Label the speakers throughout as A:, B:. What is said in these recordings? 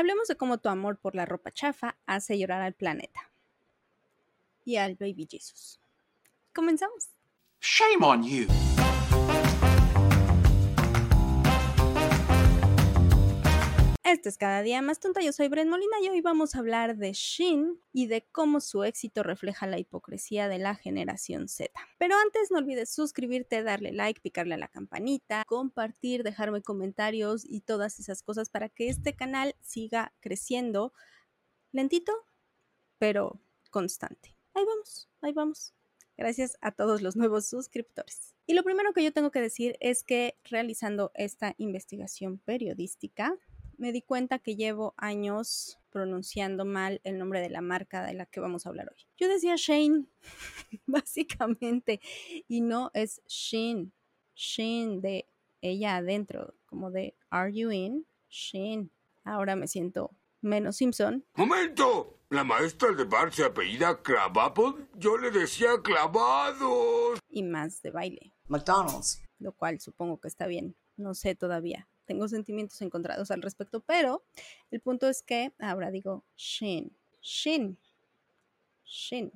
A: Hablemos de cómo tu amor por la ropa chafa hace llorar al planeta y al baby Jesus. Comenzamos.
B: Shame on you.
A: Este es cada día más tonta. Yo soy Bren Molina y hoy vamos a hablar de Shin y de cómo su éxito refleja la hipocresía de la generación Z. Pero antes no olvides suscribirte, darle like, picarle a la campanita, compartir, dejarme comentarios y todas esas cosas para que este canal siga creciendo lentito, pero constante. Ahí vamos, ahí vamos. Gracias a todos los nuevos suscriptores. Y lo primero que yo tengo que decir es que realizando esta investigación periodística, me di cuenta que llevo años pronunciando mal el nombre de la marca de la que vamos a hablar hoy. Yo decía Shane, básicamente, y no es Shin. Shin de ella adentro, como de Are you in? Shin. Ahora me siento menos Simpson.
C: ¡Momento! La maestra de bar se apellida Cravapple. Yo le decía clavados.
A: Y más de baile.
D: McDonald's.
A: Lo cual supongo que está bien. No sé todavía tengo sentimientos encontrados al respecto, pero el punto es que ahora digo Shin, Shin, Shin,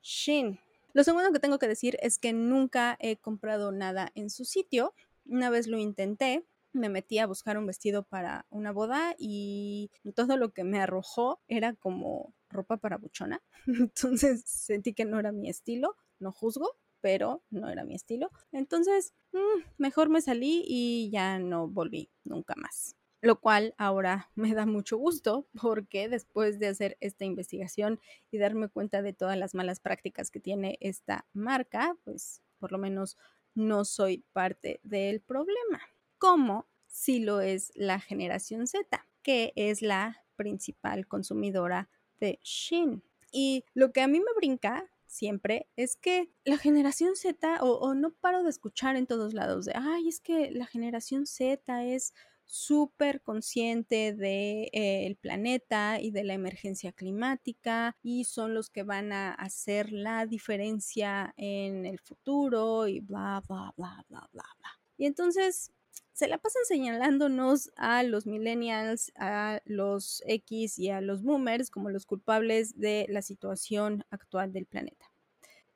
A: Shin. Lo segundo que tengo que decir es que nunca he comprado nada en su sitio. Una vez lo intenté, me metí a buscar un vestido para una boda y todo lo que me arrojó era como ropa para buchona. Entonces sentí que no era mi estilo, no juzgo, pero no era mi estilo. Entonces, mm, mejor me salí y ya no volví nunca más. Lo cual ahora me da mucho gusto porque después de hacer esta investigación y darme cuenta de todas las malas prácticas que tiene esta marca, pues por lo menos no soy parte del problema. Como si lo es la generación Z, que es la principal consumidora de Shin. Y lo que a mí me brinca siempre es que la generación Z, o, no paro de escuchar en todos lados de, ay, es que la generación Z es súper consciente del de, eh, planeta y de la emergencia climática y son los que van a hacer la diferencia en el futuro y bla, bla, bla, bla, bla, bla. Y entonces se la pasan señalándonos a los millennials, a los X y a los boomers como los culpables de la situación actual del planeta.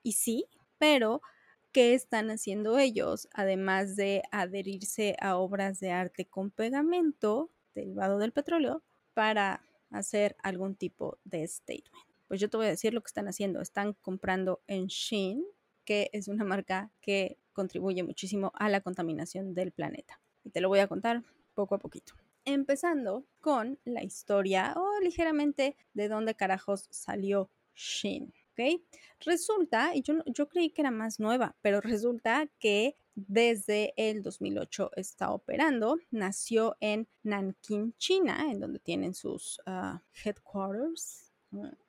A: Y sí, pero ¿qué están haciendo ellos? Además de adherirse a obras de arte con pegamento derivado del petróleo para hacer algún tipo de statement. Pues yo te voy a decir lo que están haciendo. Están comprando en Shein, que es una marca que contribuye muchísimo a la contaminación del planeta y te lo voy a contar poco a poquito. Empezando con la historia o ligeramente de dónde carajos salió Shin. ¿ok? Resulta, y yo, yo creí que era más nueva, pero resulta que desde el 2008 está operando. Nació en Nanking, China, en donde tienen sus uh, headquarters.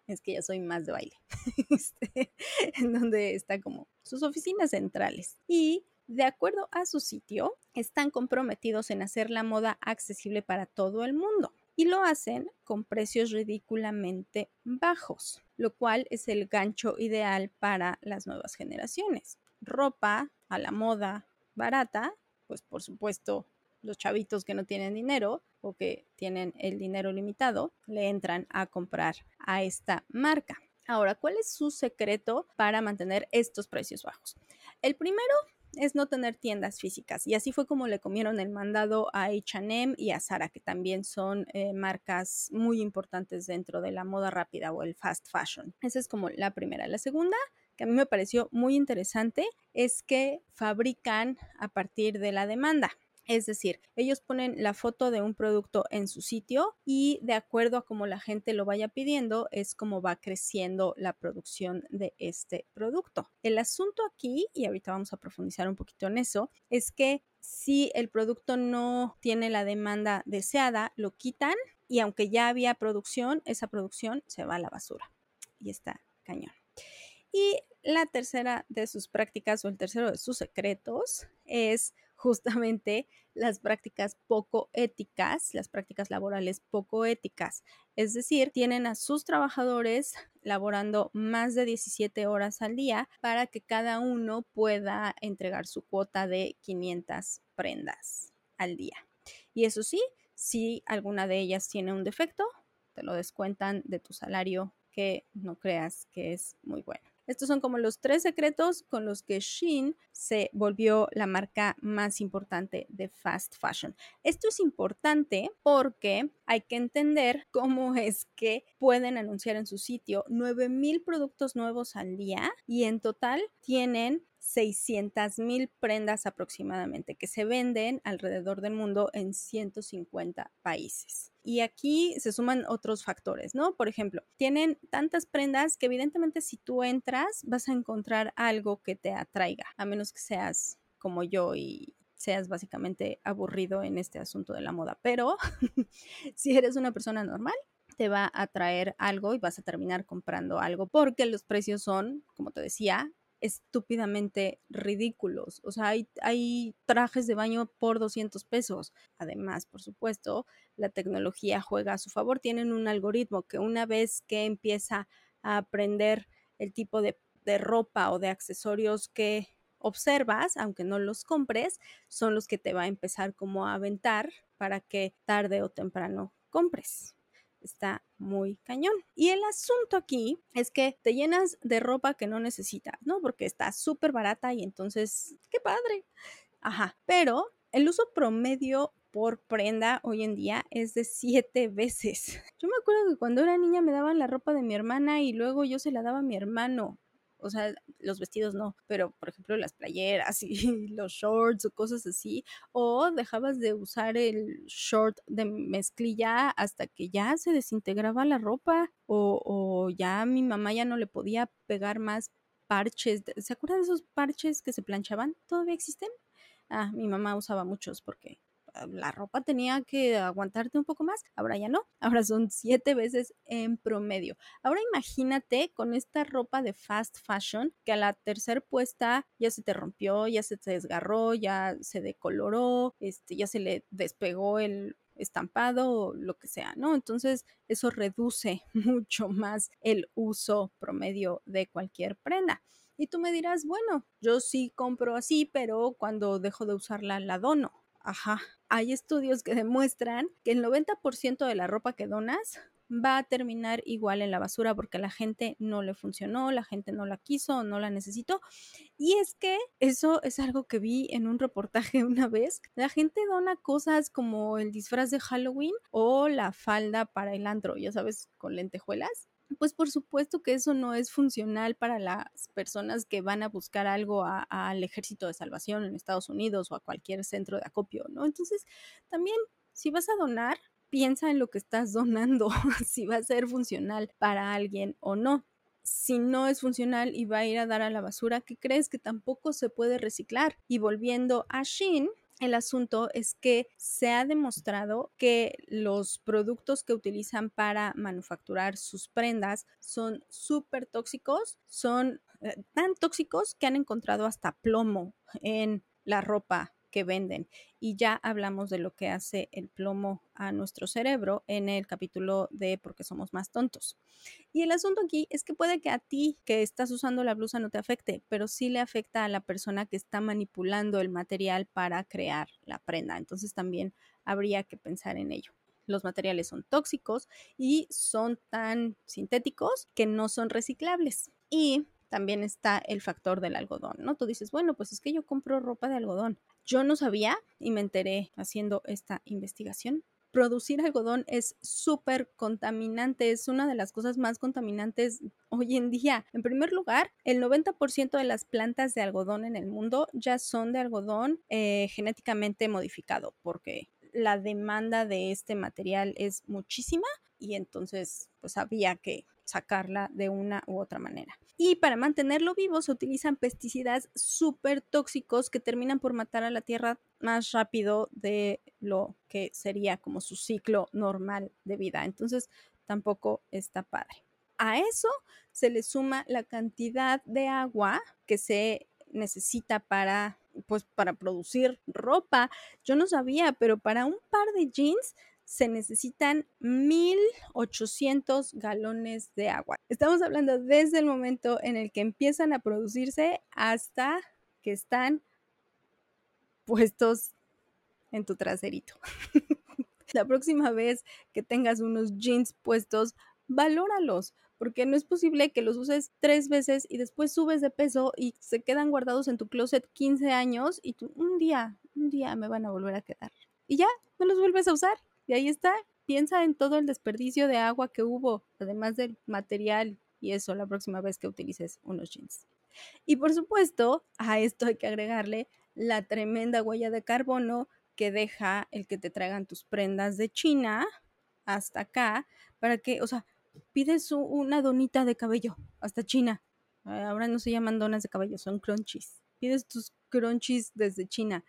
A: Es que ya soy más de baile. Este, en donde está como sus oficinas centrales. Y de acuerdo a su sitio, están comprometidos en hacer la moda accesible para todo el mundo y lo hacen con precios ridículamente bajos, lo cual es el gancho ideal para las nuevas generaciones. Ropa a la moda barata, pues por supuesto los chavitos que no tienen dinero o que tienen el dinero limitado le entran a comprar a esta marca. Ahora, ¿cuál es su secreto para mantener estos precios bajos? El primero es no tener tiendas físicas. Y así fue como le comieron el mandado a HM y a Zara, que también son eh, marcas muy importantes dentro de la moda rápida o el fast fashion. Esa es como la primera. La segunda que a mí me pareció muy interesante es que fabrican a partir de la demanda. Es decir, ellos ponen la foto de un producto en su sitio y de acuerdo a cómo la gente lo vaya pidiendo es como va creciendo la producción de este producto. El asunto aquí, y ahorita vamos a profundizar un poquito en eso, es que si el producto no tiene la demanda deseada, lo quitan y aunque ya había producción, esa producción se va a la basura. Y está cañón. Y la tercera de sus prácticas o el tercero de sus secretos es justamente las prácticas poco éticas, las prácticas laborales poco éticas. Es decir, tienen a sus trabajadores laborando más de 17 horas al día para que cada uno pueda entregar su cuota de 500 prendas al día. Y eso sí, Si alguna de ellas tiene un defecto, te lo descuentan de tu salario que no creas que es muy bueno. Estos son como los tres secretos con los que Shein se volvió la marca más importante de fast fashion. Esto es importante porque hay que entender cómo es que pueden anunciar en su sitio 9000 productos nuevos al día y en total tienen 600 mil prendas aproximadamente que se venden alrededor del mundo en 150 países. Y aquí se suman otros factores, ¿no? Por ejemplo, tienen tantas prendas que evidentemente si tú entras vas a encontrar algo que te atraiga, a menos que seas como yo y seas básicamente aburrido en este asunto de la moda. Pero si eres una persona normal, te va a traer algo y vas a terminar comprando algo porque los precios son, como te decía, estúpidamente ridículos. O sea, hay, trajes de baño por 200 pesos. Además, por supuesto, la tecnología juega a su favor. Tienen un algoritmo que una vez que empieza a aprender el tipo de, de ropa o de accesorios que observas, aunque no los compres, son los que te va a empezar como a aventar para que tarde o temprano compres está muy cañón. Y el asunto aquí es que te llenas de ropa que no necesitas, ¿no? Porque está súper barata y entonces, qué padre. Ajá, pero el uso promedio por prenda hoy en día es de siete veces. Yo me acuerdo que cuando era niña me daban la ropa de mi hermana y luego yo se la daba a mi hermano o sea, los vestidos no, pero por ejemplo las playeras y los shorts o cosas así, o dejabas de usar el short de mezclilla hasta que ya se desintegraba la ropa o, o ya mi mamá ya no le podía pegar más parches. ¿Se acuerdan de esos parches que se planchaban? ¿Todavía existen? Ah, mi mamá usaba muchos porque la ropa tenía que aguantarte un poco más, ahora ya no, ahora son siete veces en promedio. Ahora imagínate con esta ropa de fast fashion que a la tercera puesta ya se te rompió, ya se te desgarró, ya se decoloró, este, ya se le despegó el estampado o lo que sea, ¿no? Entonces eso reduce mucho más el uso promedio de cualquier prenda. Y tú me dirás, bueno, yo sí compro así, pero cuando dejo de usarla la dono. Ajá. Hay estudios que demuestran que el 90% de la ropa que donas va a terminar igual en la basura porque la gente no le funcionó, la gente no la quiso, no la necesitó. Y es que eso es algo que vi en un reportaje una vez. La gente dona cosas como el disfraz de Halloween o la falda para el antro, ya sabes, con lentejuelas pues por supuesto que eso no es funcional para las personas que van a buscar algo al ejército de salvación en Estados Unidos o a cualquier centro de acopio, ¿no? Entonces, también, si vas a donar, piensa en lo que estás donando, si va a ser funcional para alguien o no. Si no es funcional y va a ir a dar a la basura, ¿qué crees que tampoco se puede reciclar? Y volviendo a Shin, el asunto es que se ha demostrado que los productos que utilizan para manufacturar sus prendas son súper tóxicos, son eh, tan tóxicos que han encontrado hasta plomo en la ropa venden. Y ya hablamos de lo que hace el plomo a nuestro cerebro en el capítulo de por qué somos más tontos. Y el asunto aquí es que puede que a ti que estás usando la blusa no te afecte, pero sí le afecta a la persona que está manipulando el material para crear la prenda. Entonces también habría que pensar en ello los materiales son tóxicos y son tan sintéticos que no son reciclables. Y también está el factor del algodón, ¿no? Tú dices, bueno, pues es que yo compro ropa de algodón. Yo no sabía y me enteré haciendo esta investigación. Producir algodón es súper contaminante, es una de las cosas más contaminantes hoy en día. En primer lugar, el 90% de las plantas de algodón en el mundo ya son de algodón eh, genéticamente modificado, porque la demanda de este material es muchísima y entonces pues había que sacarla de una u otra manera. Y para mantenerlo vivo se utilizan pesticidas súper tóxicos que terminan por matar a la tierra más rápido de lo que sería como su ciclo normal de vida. Entonces tampoco está padre. A eso se le suma la cantidad de agua que se necesita para pues para producir ropa. Yo no sabía, pero para un par de jeans se necesitan 1.800 galones de agua. Estamos hablando desde el momento en el que empiezan a producirse hasta que están puestos en tu traserito. la próxima vez que tengas unos jeans puestos, valóralos, porque no es posible que los uses tres veces y después subes de peso y se quedan guardados en tu closet 15 años y tú un día, un día me van a volver a quedar. Y ya, no los vuelves a usar. Y ahí está. Piensa en todo el desperdicio de agua que hubo, además del material y eso la próxima vez que utilices unos jeans. Y por supuesto, a esto hay que agregarle la tremenda huella de carbono que deja el que te traigan tus prendas de China hasta acá, para que, o sea, pides una donita de cabello hasta China. Ahora no se llaman donas de cabello, son crunchies. Pides tus crunchies desde China.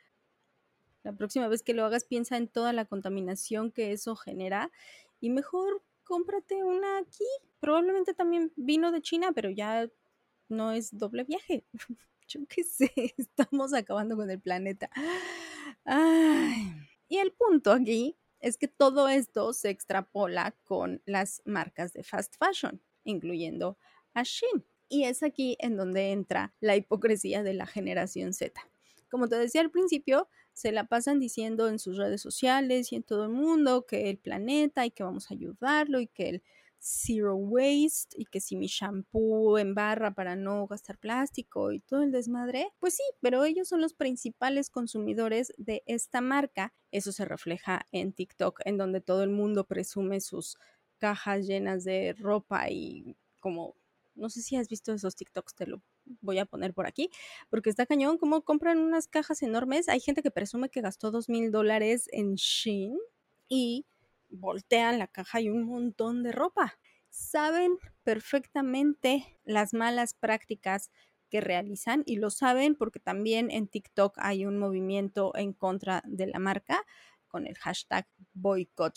A: La próxima vez que lo hagas, piensa en toda la contaminación que eso genera y mejor cómprate una aquí. Probablemente también vino de China, pero ya no es doble viaje. Yo qué sé, estamos acabando con el planeta. Y el punto aquí es que todo esto se extrapola con las marcas de fast fashion, incluyendo a Shein. Y es aquí en donde entra la hipocresía de la generación Z. Como te decía al principio, se la pasan diciendo en sus redes sociales y en todo el mundo que el planeta y que vamos a ayudarlo y que el zero waste y que si mi shampoo en barra para no gastar plástico y todo el desmadre, pues sí, pero ellos son los principales consumidores de esta marca. Eso se refleja en TikTok, en donde todo el mundo presume sus cajas llenas de ropa y como, no sé si has visto esos TikToks, te lo voy a poner por aquí, porque está cañón, como compran unas cajas enormes. Hay gente que presume que gastó dos mil dólares en Shein y voltean la caja y un montón de ropa. Saben perfectamente las malas prácticas que realizan y lo saben porque también en TikTok hay un movimiento en contra de la marca con el hashtag boycott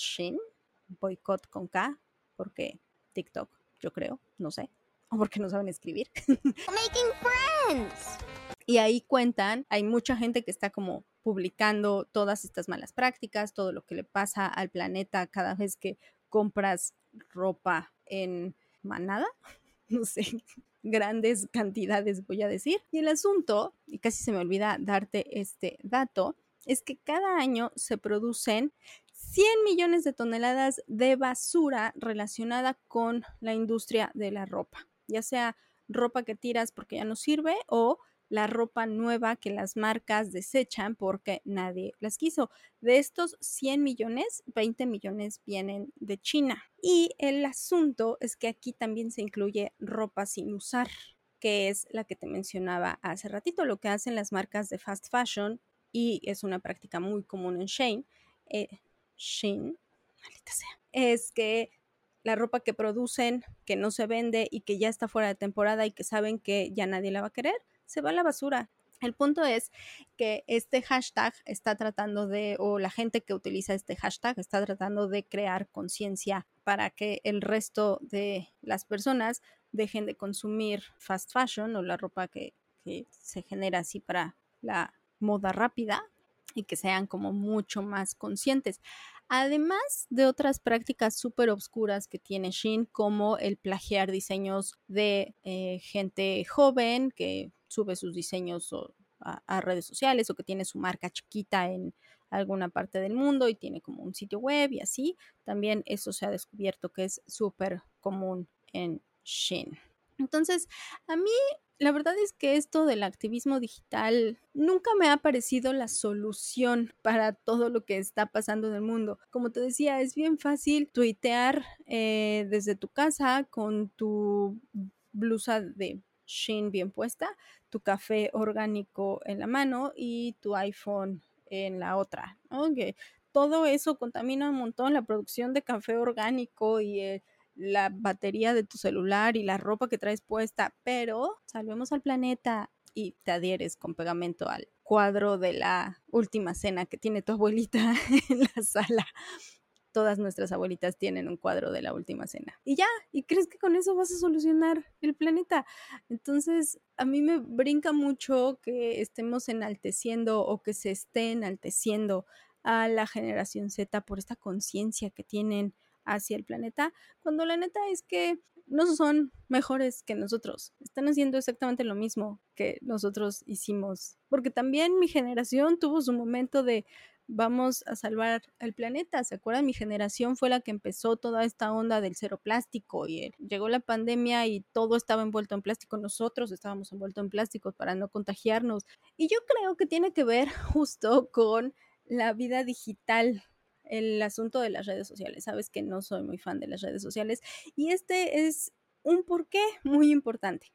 A: con K, porque TikTok, yo creo, no sé, o porque no saben escribir. Making friends. Y ahí cuentan, hay mucha gente que está como publicando todas estas malas prácticas, todo lo que le pasa al planeta cada vez que compras ropa en manada, no sé, grandes cantidades voy a decir. Y el asunto, y casi se me olvida darte este dato, es que cada año se producen 100 millones de toneladas de basura relacionada con la industria de la ropa, ya sea ropa que tiras porque ya no sirve o la ropa nueva que las marcas desechan porque nadie las quiso. De estos 100 millones, 20 millones vienen de China. Y el asunto es que aquí también se incluye ropa sin usar, que es la que te mencionaba hace ratito, lo que hacen las marcas de fast fashion y es una práctica muy común en Shane. Eh, maldita sea, es que la ropa que producen, que no se vende y que ya está fuera de temporada y que saben que ya nadie la va a querer, se va a la basura. El punto es que este hashtag está tratando de, o la gente que utiliza este hashtag está tratando de crear conciencia para que el resto de las personas dejen de consumir fast fashion o la ropa que, que se genera así para la moda rápida y que sean como mucho más conscientes. Además de otras prácticas súper obscuras que tiene Shin, como el plagiar diseños de eh, gente joven que sube sus diseños a, redes sociales o que tiene su marca chiquita en alguna parte del mundo y tiene como un sitio web y así. También eso se ha descubierto que es súper común en Shin. Entonces, a mí la verdad es que esto del activismo digital nunca me ha parecido la solución para todo lo que está pasando en el mundo. Como te decía, es bien fácil tuitear eh, desde tu casa con tu blusa de Shein bien puesta, tu café orgánico en la mano y tu iPhone en la otra. todo eso contamina un montón la producción de café orgánico y el la batería de tu celular y la ropa que traes puesta, pero salvemos al planeta y te adhieres con pegamento al cuadro de la última cena que tiene tu abuelita en la sala. Todas nuestras abuelitas tienen un cuadro de la última cena. Y ya, ¿y crees que con eso vas a solucionar el planeta? Entonces, a mí me brinca mucho que estemos enalteciendo o que se esté enalteciendo a la generación Z por esta conciencia que tienen hacia el planeta, cuando la neta es que no son mejores que nosotros, están haciendo exactamente lo mismo que nosotros hicimos, porque también mi generación tuvo su momento de vamos a salvar el planeta. ¿Se acuerdan? Mi generación fue la que empezó toda esta onda del cero plástico y llegó la pandemia y todo estaba envuelto en plástico. Nosotros estábamos envueltos en plástico para no contagiarnos. Y yo creo que tiene que ver justo con la vida digital el asunto de las redes sociales. Sabes que no soy muy fan de las redes sociales y este es un porqué muy importante.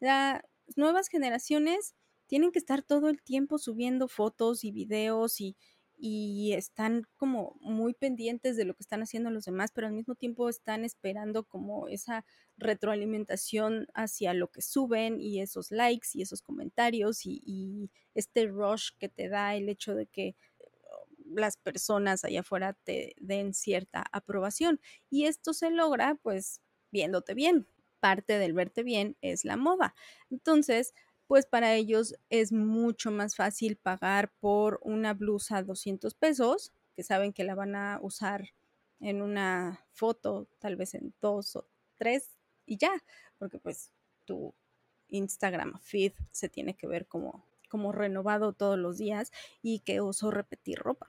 A: Las nuevas generaciones tienen que estar todo el tiempo subiendo fotos y videos y, y están como muy pendientes de lo que están haciendo los demás, pero al mismo tiempo están esperando como esa retroalimentación hacia lo que suben y esos likes y esos comentarios y, y este rush que te da el hecho de que las personas allá afuera te den cierta aprobación. Y esto se logra pues viéndote bien. Parte del verte bien es la moda. Entonces, pues para ellos es mucho más fácil pagar por una blusa 200 pesos, que saben que la van a usar en una foto, tal vez en dos o tres y ya, porque pues tu Instagram feed se tiene que ver como, como renovado todos los días y que uso repetir ropa.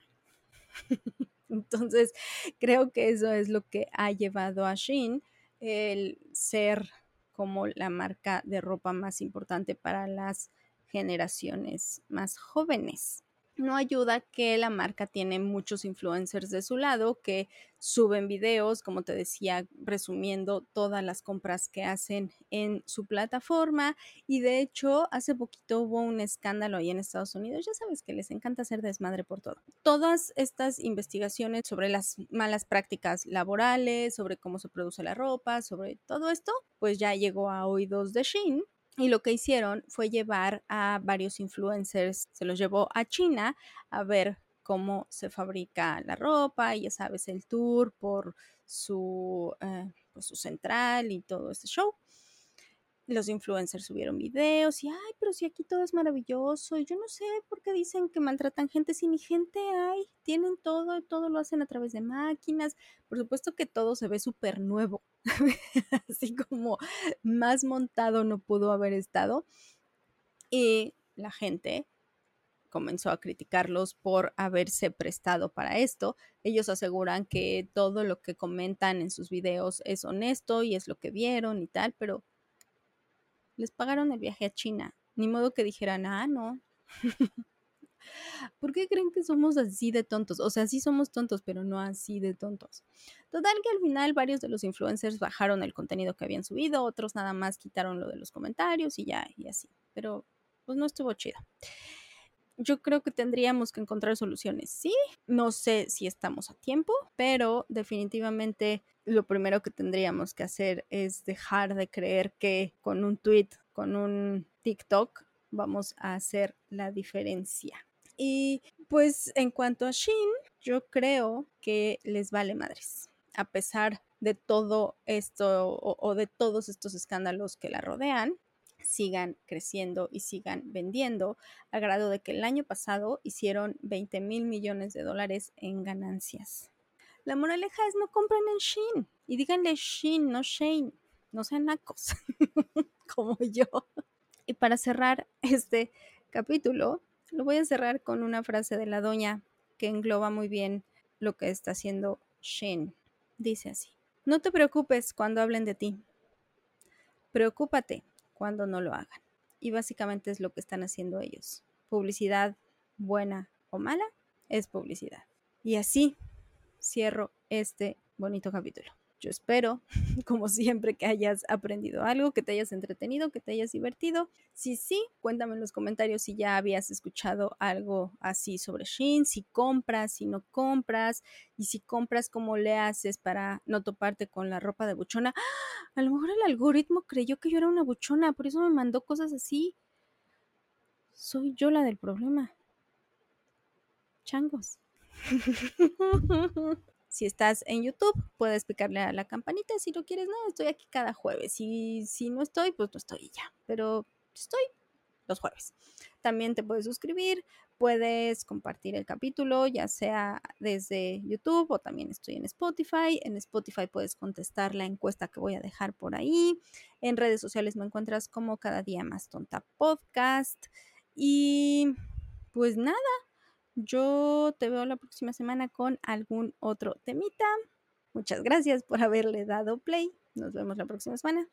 A: Entonces, creo que eso es lo que ha llevado a Shein el ser como la marca de ropa más importante para las generaciones más jóvenes no ayuda que la marca tiene muchos influencers de su lado que suben videos, como te decía, resumiendo todas las compras que hacen en su plataforma. Y de hecho, hace poquito hubo un escándalo ahí en Estados Unidos. Ya sabes que les encanta hacer desmadre por todo. Todas estas investigaciones sobre las malas prácticas laborales, sobre cómo se produce la ropa, sobre todo esto, pues ya llegó a oídos de Shein y lo que hicieron fue llevar a varios influencers, se los llevó a China a ver cómo se fabrica la ropa, y ya sabes, el tour por su, eh, pues, su central y todo este show los influencers subieron videos y, ay, pero si aquí todo es maravilloso, y yo no sé por qué dicen que maltratan gente, si ni gente hay, tienen todo, todo lo hacen a través de máquinas, por supuesto que todo se ve súper nuevo, así como más montado no pudo haber estado, y la gente comenzó a criticarlos por haberse prestado para esto. Ellos aseguran que todo lo que comentan en sus videos es honesto y es lo que vieron y tal, pero les pagaron el viaje a China. Ni modo que dijeran, ah, no. ¿Por qué creen que somos así de tontos? O sea, sí somos tontos, pero no así de tontos. Total que al final varios de los influencers bajaron el contenido que habían subido, otros nada más quitaron lo de los comentarios y ya, y así. Pero pues no estuvo chido yo creo que tendríamos que encontrar soluciones. Sí, no sé si estamos a tiempo, pero definitivamente lo primero que tendríamos que hacer es dejar de creer que con un tweet, con un TikTok, vamos a hacer la diferencia. Y pues en cuanto a Shin, yo creo que les vale madres, a pesar de todo esto o, o de todos estos escándalos que la rodean sigan creciendo y sigan vendiendo, a grado de que el año pasado hicieron 20 mil millones de dólares en ganancias. La moraleja es no compren en Shein y díganle Shein, no Shane, no sean nacos como yo. Y para cerrar este capítulo, lo voy a cerrar con una frase de la doña que engloba muy bien lo que está haciendo Shein. Dice así, no te preocupes cuando hablen de ti. Preocúpate cuando no lo hagan. Y básicamente es lo que están haciendo ellos. Publicidad buena o mala es publicidad. Y así cierro este bonito capítulo. Yo espero, como siempre, que hayas aprendido algo, que te hayas entretenido, que te hayas divertido. Si sí, cuéntame en los comentarios si ya habías escuchado algo así sobre Shin, si compras, si no compras, y si compras, cómo le haces para no toparte con la ropa de buchona. ¡Ah! A lo mejor el algoritmo creyó que yo era una buchona, por eso me mandó cosas así. Soy yo la del problema. Changos. Si estás en YouTube, puedes picarle a la campanita. Si no quieres, no, estoy aquí cada jueves. Y si no estoy, pues no estoy ya. Pero estoy los jueves. También te puedes suscribir, puedes compartir el capítulo, ya sea desde YouTube o también estoy en Spotify. En Spotify puedes contestar la encuesta que voy a dejar por ahí. En redes sociales me encuentras como cada día más tonta podcast. Y pues nada, Yo te veo la próxima semana con algún otro temita. Muchas gracias por haberle dado play. Nos vemos la próxima semana.